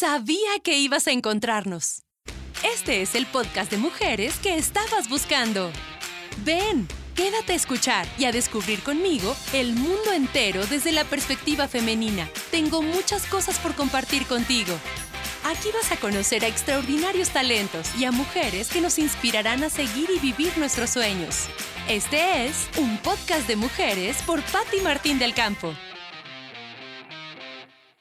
Sabía que ibas a encontrarnos. Este es el podcast de mujeres que estabas buscando. Ven, quédate a escuchar y a descubrir conmigo el mundo entero desde la perspectiva femenina. Tengo muchas cosas por compartir contigo. Aquí vas a conocer a extraordinarios talentos y a mujeres que nos inspirarán a seguir y vivir nuestros sueños. Este es un podcast de mujeres por Patti Martín del Campo.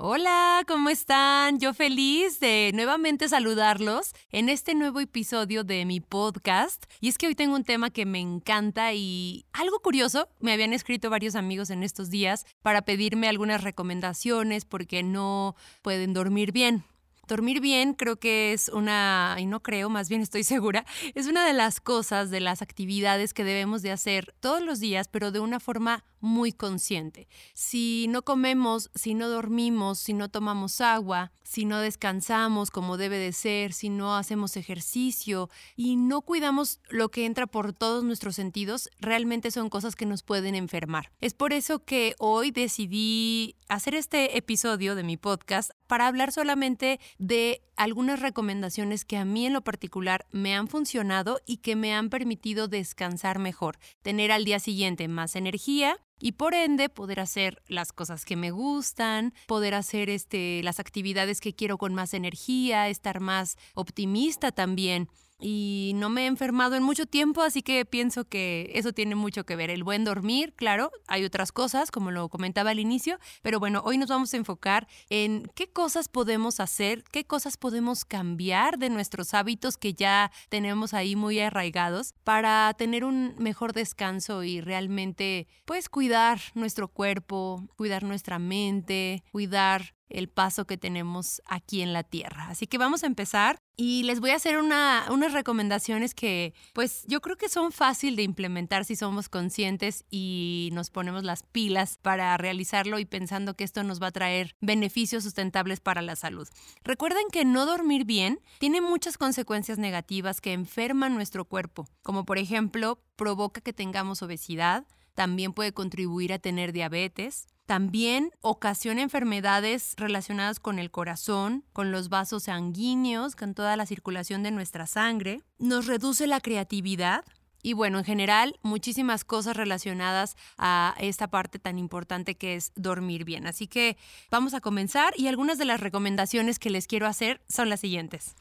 Hola, ¿cómo están? Yo feliz de nuevamente saludarlos en este nuevo episodio de mi podcast. Y es que hoy tengo un tema que me encanta y algo curioso, me habían escrito varios amigos en estos días para pedirme algunas recomendaciones porque no pueden dormir bien. Dormir bien creo que es una, y no creo, más bien estoy segura, es una de las cosas, de las actividades que debemos de hacer todos los días, pero de una forma muy consciente. Si no comemos, si no dormimos, si no tomamos agua, si no descansamos como debe de ser, si no hacemos ejercicio y no cuidamos lo que entra por todos nuestros sentidos, realmente son cosas que nos pueden enfermar. Es por eso que hoy decidí hacer este episodio de mi podcast para hablar solamente de algunas recomendaciones que a mí en lo particular me han funcionado y que me han permitido descansar mejor, tener al día siguiente más energía y por ende poder hacer las cosas que me gustan, poder hacer este, las actividades que quiero con más energía, estar más optimista también y no me he enfermado en mucho tiempo, así que pienso que eso tiene mucho que ver. El buen dormir, claro, hay otras cosas, como lo comentaba al inicio, pero bueno, hoy nos vamos a enfocar en qué cosas podemos hacer, qué cosas podemos cambiar de nuestros hábitos que ya tenemos ahí muy arraigados para tener un mejor descanso y realmente pues cuidar nuestro cuerpo, cuidar nuestra mente, cuidar el paso que tenemos aquí en la Tierra. Así que vamos a empezar y les voy a hacer unas recomendaciones que pues yo creo que son fácil de implementar si somos conscientes y nos ponemos las pilas para realizarlo y pensando que esto nos va a traer beneficios sustentables para la salud. Recuerden que no dormir bien tiene muchas consecuencias negativas que enferman nuestro cuerpo, como por ejemplo provoca que tengamos obesidad, también puede contribuir a tener diabetes, también ocasiona enfermedades relacionadas con el corazón, con los vasos sanguíneos, con toda la circulación de nuestra sangre. Nos reduce la creatividad, y bueno, en general, muchísimas cosas relacionadas a esta parte tan importante que es dormir bien. Así que vamos a comenzar y algunas de las recomendaciones que les quiero hacer son las siguientes.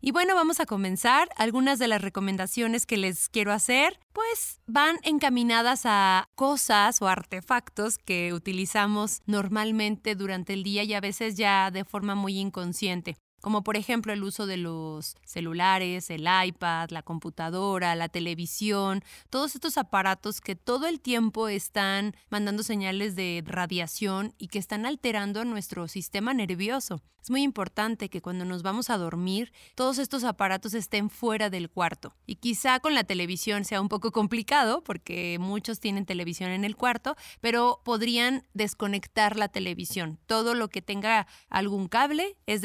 Y bueno, vamos a comenzar. Algunas de las recomendaciones que les quiero hacer, pues van encaminadas a cosas o artefactos que utilizamos normalmente durante el día y a veces ya de forma muy inconsciente como por ejemplo el uso de los celulares, el iPad, la computadora, la televisión, todos estos aparatos que todo el tiempo están mandando señales de radiación y que están alterando nuestro sistema nervioso. Es muy importante que cuando nos vamos a dormir, todos estos aparatos estén fuera del cuarto. Y quizá con la televisión sea un poco complicado porque muchos tienen televisión en el cuarto, pero podrían desconectar la televisión. Todo lo que tenga algún cable es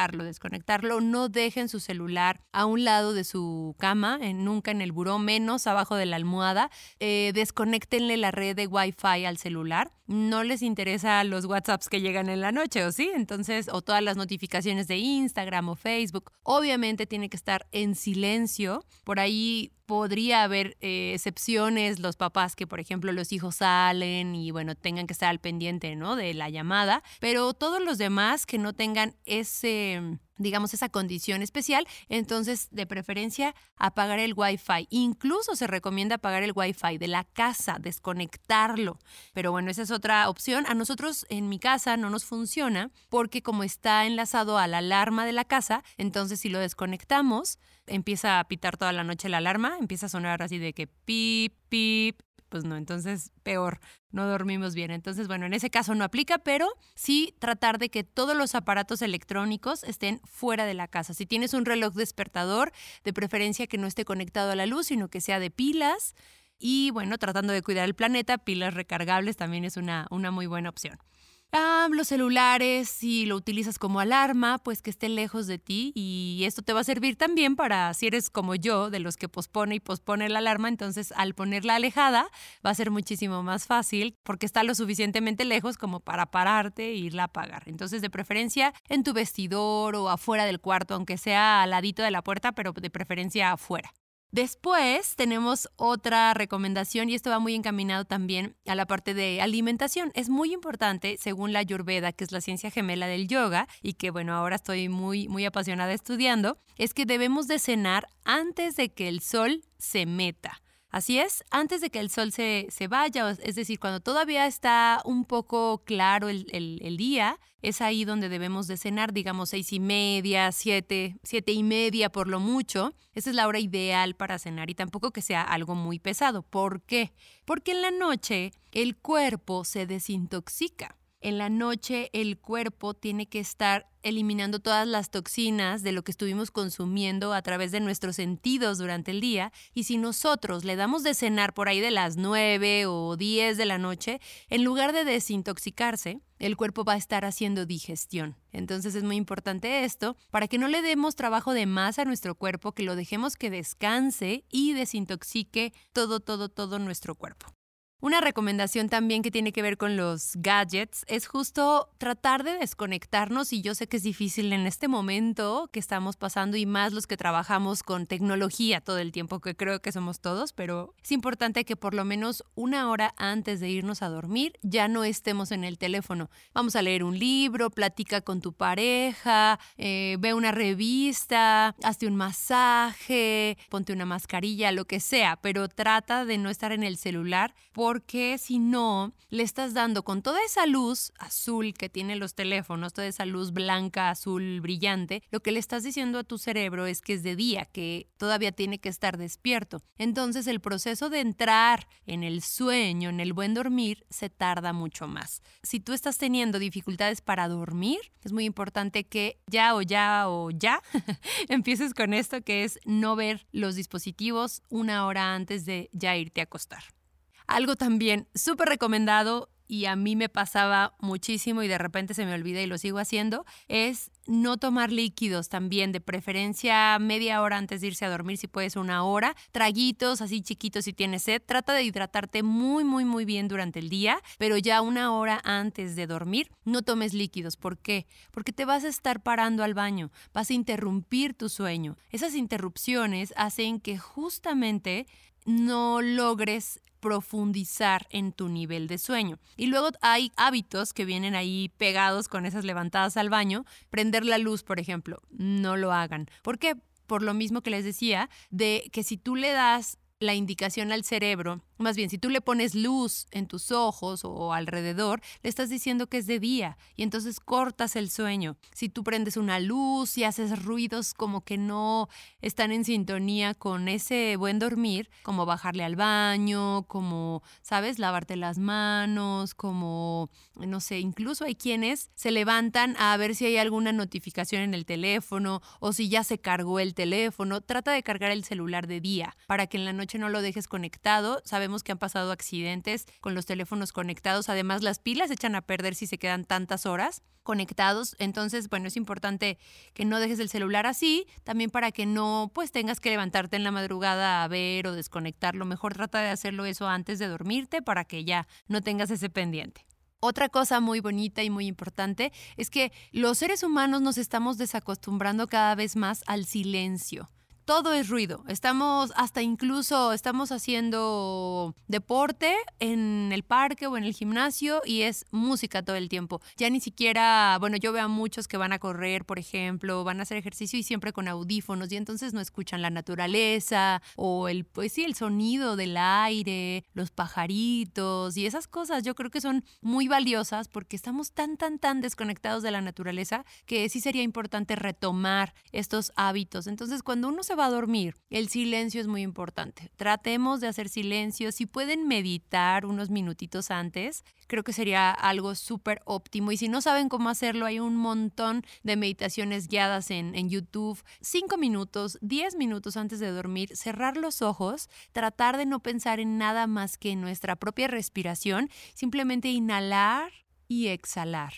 desconectarlo, desconectarlo. No dejen su celular a un lado de su cama, nunca en el buró, menos abajo de la almohada. Eh, desconectenle la red de Wi-Fi al celular. No les interesa los WhatsApps que llegan en la noche, ¿o sí? Entonces, o todas las notificaciones de Instagram o Facebook. Obviamente tiene que estar en silencio. Por ahí podría haber eh, excepciones, los papás que, por ejemplo, los hijos salen y, bueno, tengan que estar al pendiente, ¿no? De la llamada, pero todos los demás que no tengan ese digamos, esa condición especial, entonces de preferencia apagar el Wi-Fi. Incluso se recomienda apagar el Wi-Fi de la casa, desconectarlo. Pero bueno, esa es otra opción. A nosotros en mi casa no nos funciona porque como está enlazado a la alarma de la casa, entonces si lo desconectamos, empieza a pitar toda la noche la alarma, empieza a sonar así de que pip, pip, pues no, entonces peor, no dormimos bien. Entonces, bueno, en ese caso no aplica, pero sí tratar de que todos los aparatos electrónicos estén fuera de la casa. Si tienes un reloj despertador, de preferencia que no esté conectado a la luz, sino que sea de pilas. Y bueno, tratando de cuidar el planeta, pilas recargables también es una, una muy buena opción. Ah, los celulares, si lo utilizas como alarma, pues que esté lejos de ti y esto te va a servir también para, si eres como yo, de los que pospone y pospone la alarma, entonces al ponerla alejada va a ser muchísimo más fácil porque está lo suficientemente lejos como para pararte e irla a apagar. Entonces, de preferencia en tu vestidor o afuera del cuarto, aunque sea al ladito de la puerta, pero de preferencia afuera. Después tenemos otra recomendación y esto va muy encaminado también a la parte de alimentación. Es muy importante, según la Ayurveda, que es la ciencia gemela del yoga y que bueno, ahora estoy muy muy apasionada estudiando, es que debemos de cenar antes de que el sol se meta. Así es, antes de que el sol se, vaya, es decir, cuando todavía está un poco claro el, el, día, es ahí donde debemos de cenar, digamos seis y media, siete, siete y media por lo mucho. Esa es la hora ideal para cenar y tampoco que sea algo muy pesado. ¿Por qué? Porque en la noche el cuerpo se desintoxica. En la noche el cuerpo tiene que estar eliminando todas las toxinas de lo que estuvimos consumiendo a través de nuestros sentidos durante el día y si nosotros le damos de cenar por ahí de las 9 o 10 de la noche, en lugar de desintoxicarse, el cuerpo va a estar haciendo digestión. Entonces es muy importante esto para que no le demos trabajo de más a nuestro cuerpo, que lo dejemos que descanse y desintoxique todo, todo, todo nuestro cuerpo. Una recomendación también que tiene que ver con los gadgets es justo tratar de desconectarnos y yo sé que es difícil en este momento que estamos pasando y más los que trabajamos con tecnología todo el tiempo, que creo que somos todos, pero es importante que por lo menos una hora antes de irnos a dormir ya no estemos en el teléfono. Vamos a leer un libro, platica con tu pareja, eh, ve una revista, hazte un masaje, ponte una mascarilla, lo que sea, pero trata de no estar en el celular porque si no, le estás dando con toda esa luz azul que tienen los teléfonos, toda esa luz blanca, azul, brillante, lo que le estás diciendo a tu cerebro es que es de día, que todavía tiene que estar despierto. Entonces el proceso de entrar en el sueño, en el buen dormir, se tarda mucho más. Si tú estás teniendo dificultades para dormir, es muy importante que ya o ya o ya empieces con esto que es no ver los dispositivos una hora antes de ya irte a acostar. Algo también súper recomendado y a mí me pasaba muchísimo y de repente se me olvida y lo sigo haciendo, es no tomar líquidos también, de preferencia media hora antes de irse a dormir, si puedes una hora, traguitos así chiquitos si tienes sed, trata de hidratarte muy, muy, muy bien durante el día, pero ya una hora antes de dormir no tomes líquidos. ¿Por qué? Porque te vas a estar parando al baño, vas a interrumpir tu sueño. Esas interrupciones hacen que justamente no logres profundizar en tu nivel de sueño. Y luego hay hábitos que vienen ahí pegados con esas levantadas al baño. Prender la luz, por ejemplo, no lo hagan. ¿Por qué? Por lo mismo que les decía, de que si tú le das la indicación al cerebro más bien, si tú le pones luz en tus ojos o alrededor, le estás diciendo que es de día y entonces cortas el sueño. Si tú prendes una luz y haces ruidos como que no están en sintonía con ese buen dormir, como bajarle al baño, como, ¿sabes?, lavarte las manos, como, no sé, incluso hay quienes se levantan a ver si hay alguna notificación en el teléfono o si ya se cargó el teléfono. Trata de cargar el celular de día para que en la no lo dejes conectado. Sabemos que han pasado accidentes con los teléfonos conectados. Además, las pilas se echan a perder si se quedan tantas horas conectados. Entonces, bueno, es importante que no dejes el celular así, también para que no pues tengas que levantarte en la madrugada a ver o desconectarlo. Mejor trata de hacerlo eso antes de dormirte para que ya no tengas ese pendiente. Otra cosa muy bonita y muy importante es que los seres humanos nos estamos desacostumbrando cada vez más al silencio todo es ruido. Estamos hasta incluso, estamos haciendo deporte en el parque o en el gimnasio y es música todo el tiempo. Ya ni siquiera, bueno, yo veo a muchos que van a correr, por ejemplo, van a hacer ejercicio y siempre con audífonos y entonces no escuchan la naturaleza o el, pues sí, el sonido del aire, los pajaritos y esas cosas yo creo que son muy valiosas porque estamos tan, tan, tan desconectados de la naturaleza que sí sería importante retomar estos hábitos. Entonces, cuando uno se a dormir, el silencio es muy importante. Tratemos de hacer silencio. Si pueden meditar unos minutitos antes, creo que sería algo súper óptimo. Y si no saben cómo hacerlo, hay un montón de meditaciones guiadas en, en YouTube. Cinco minutos, diez minutos antes de dormir, cerrar los ojos, tratar de no pensar en nada más que en nuestra propia respiración, simplemente inhalar y exhalar.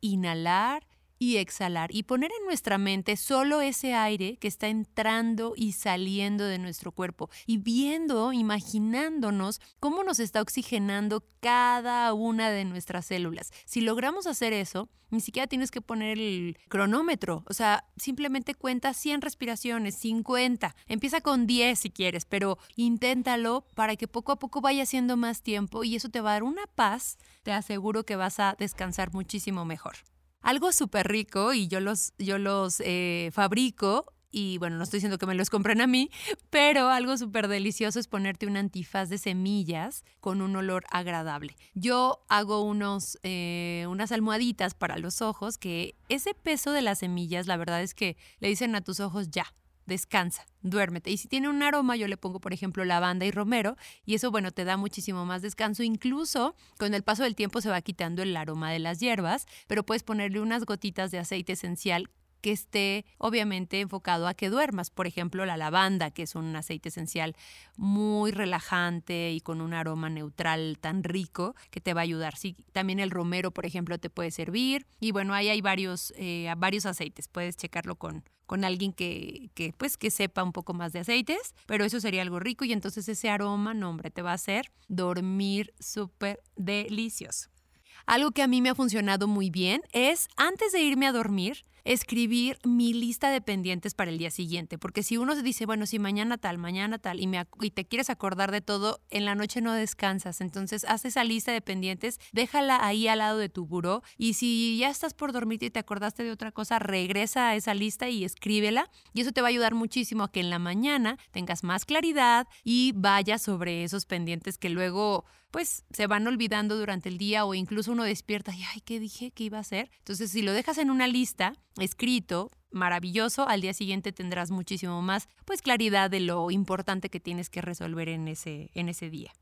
Inhalar y exhalar y poner en nuestra mente solo ese aire que está entrando y saliendo de nuestro cuerpo y viendo, imaginándonos cómo nos está oxigenando cada una de nuestras células. Si logramos hacer eso, ni siquiera tienes que poner el cronómetro, o sea, simplemente cuenta 100 respiraciones, 50, empieza con 10 si quieres, pero inténtalo para que poco a poco vaya haciendo más tiempo y eso te va a dar una paz, te aseguro que vas a descansar muchísimo mejor. Algo súper rico y yo los, yo los eh, fabrico y bueno, no estoy diciendo que me los compren a mí, pero algo súper delicioso es ponerte un antifaz de semillas con un olor agradable. Yo hago unos, eh, unas almohaditas para los ojos que ese peso de las semillas, la verdad es que le dicen a tus ojos ya, descansa, duérmete. Y si tiene un aroma, yo le pongo, por ejemplo, lavanda y romero, y eso, bueno, te da muchísimo más descanso. Incluso con el paso del tiempo se va quitando el aroma de las hierbas, pero puedes ponerle unas gotitas de aceite esencial que esté obviamente enfocado a que duermas. Por ejemplo, la lavanda, que es un aceite esencial muy relajante y con un aroma neutral tan rico que te va a ayudar. Sí, también el romero, por ejemplo, te puede servir. Y bueno, ahí hay varios, eh, varios aceites. Puedes checarlo con, con alguien que, que, pues, que sepa un poco más de aceites, pero eso sería algo rico y entonces ese aroma, no hombre, te va a hacer dormir súper delicioso. Algo que a mí me ha funcionado muy bien es antes de irme a dormir, escribir mi lista de pendientes para el día siguiente, porque si uno se dice, bueno, si mañana tal, mañana tal, y, me, y te quieres acordar de todo, en la noche no descansas, entonces haz esa lista de pendientes, déjala ahí al lado de tu buró, y si ya estás por dormir y te acordaste de otra cosa, regresa a esa lista y escríbela, y eso te va a ayudar muchísimo a que en la mañana tengas más claridad y vayas sobre esos pendientes que luego pues se van olvidando durante el día o incluso uno despierta y, ay, ¿qué dije que iba a hacer? Entonces, si lo dejas en una lista, escrito, maravilloso, al día siguiente tendrás muchísimo más, pues, claridad de lo importante que tienes que resolver en ese, en ese día.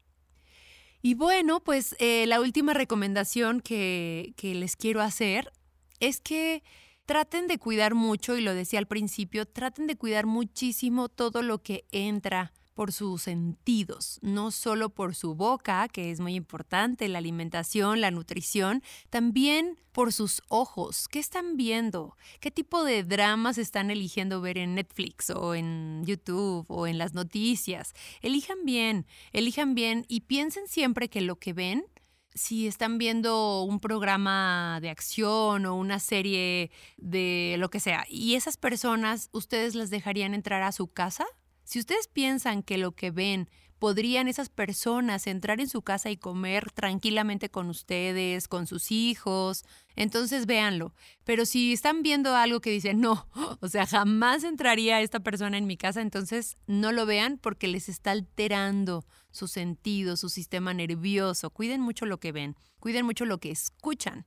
Y bueno, pues eh, la última recomendación que, que les quiero hacer es que traten de cuidar mucho, y lo decía al principio, traten de cuidar muchísimo todo lo que entra por sus sentidos, no solo por su boca, que es muy importante, la alimentación, la nutrición, también por sus ojos. ¿Qué están viendo? ¿Qué tipo de dramas están eligiendo ver en Netflix o en YouTube o en las noticias? Elijan bien, elijan bien y piensen siempre que lo que ven si están viendo un programa de acción o una serie de lo que sea, y esas personas, ¿ustedes las dejarían entrar a su casa? Si ustedes piensan que lo que ven podrían esas personas entrar en su casa y comer tranquilamente con ustedes, con sus hijos, entonces véanlo. Pero si están viendo algo que dicen, no, o sea, jamás entraría esta persona en mi casa, entonces no lo vean porque les está alterando su sentido, su sistema nervioso. Cuiden mucho lo que ven, cuiden mucho lo que escuchan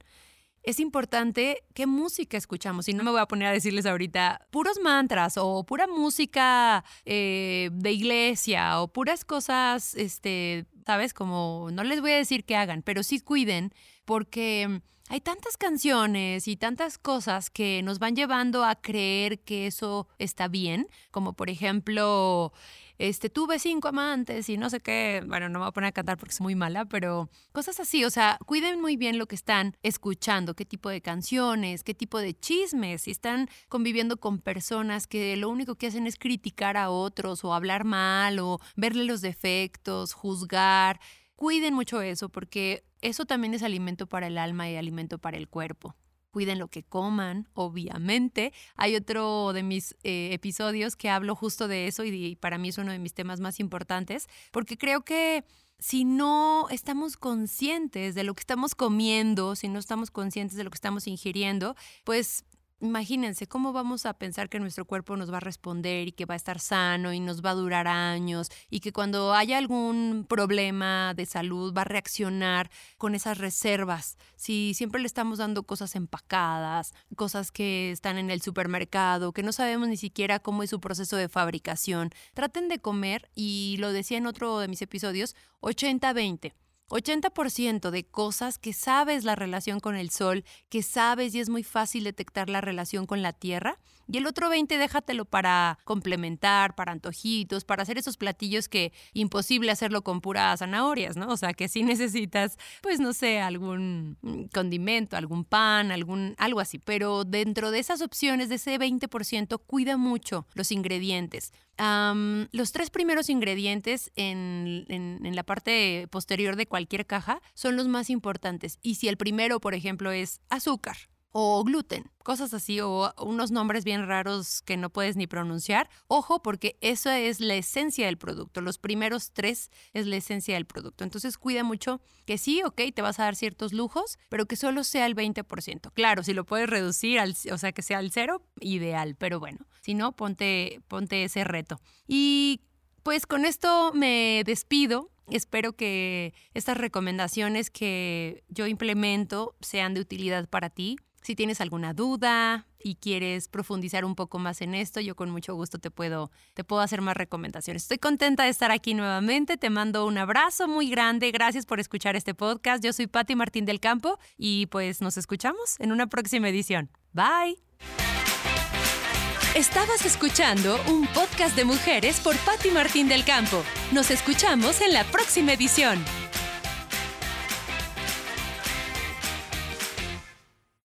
es importante qué música escuchamos. Y no me voy a poner a decirles ahorita puros mantras o pura música eh, de iglesia o puras cosas, este, ¿sabes? Como no les voy a decir que hagan, pero sí cuiden porque hay tantas canciones y tantas cosas que nos van llevando a creer que eso está bien, como por ejemplo este, tuve cinco amantes y no sé qué, bueno, no me voy a poner a cantar porque es muy mala, pero cosas así, o sea, cuiden muy bien lo que están escuchando, qué tipo de canciones, qué tipo de chismes, si están conviviendo con personas que lo único que hacen es criticar a otros o hablar mal o verle los defectos, juzgar. Cuiden mucho eso porque eso también es alimento para el alma y alimento para el cuerpo cuiden lo que coman, obviamente. Hay otro de mis eh, episodios que hablo justo de eso y, para mí es uno de mis temas más importantes, porque creo que si no estamos conscientes de lo que estamos comiendo, si no estamos conscientes de lo que estamos ingiriendo, pues Imagínense cómo vamos a pensar que nuestro cuerpo nos va a responder y que va a estar sano y nos va a durar años y que cuando haya algún problema de salud va a reaccionar con esas reservas. Si siempre le estamos dando cosas empacadas, cosas que están en el supermercado, que no sabemos ni siquiera cómo es su proceso de fabricación, traten de comer y lo decía en otro de mis episodios, 80-20. 80% de cosas que sabes la relación con el sol, que sabes y es muy fácil detectar la relación con la tierra. Y el otro 20 déjatelo para complementar, para antojitos, para hacer esos platillos que imposible hacerlo con puras zanahorias, ¿no? O sea, que si necesitas, pues no sé, algún condimento, algún pan, algún algo así. Pero dentro de esas opciones, de ese 20%, cuida mucho los ingredientes los tres primeros ingredientes en, en, la parte posterior de cualquier caja son los más importantes. Y si el primero, por ejemplo, es azúcar, o gluten, cosas así, o unos nombres bien raros que no puedes ni pronunciar. Ojo, porque eso es la esencia del producto. Los primeros tres es la esencia del producto. Entonces cuida mucho que sí, ok, te vas a dar ciertos lujos, pero que solo sea el 20%. Claro, si lo puedes reducir, al, o sea, que sea al cero, ideal, pero bueno, si no, ponte, ponte ese reto. Y pues con esto me despido. Espero que estas recomendaciones que yo implemento sean de utilidad para ti. Si tienes alguna duda y quieres profundizar un poco más en esto, yo con mucho gusto te puedo, te puedo hacer más recomendaciones. Estoy contenta de estar aquí nuevamente. Te mando un abrazo muy grande. Gracias por escuchar este podcast. Yo soy Patti Martín del Campo y pues nos escuchamos en una próxima edición. Bye. Estabas escuchando un podcast de mujeres por Patti Martín del Campo. Nos escuchamos en la próxima edición.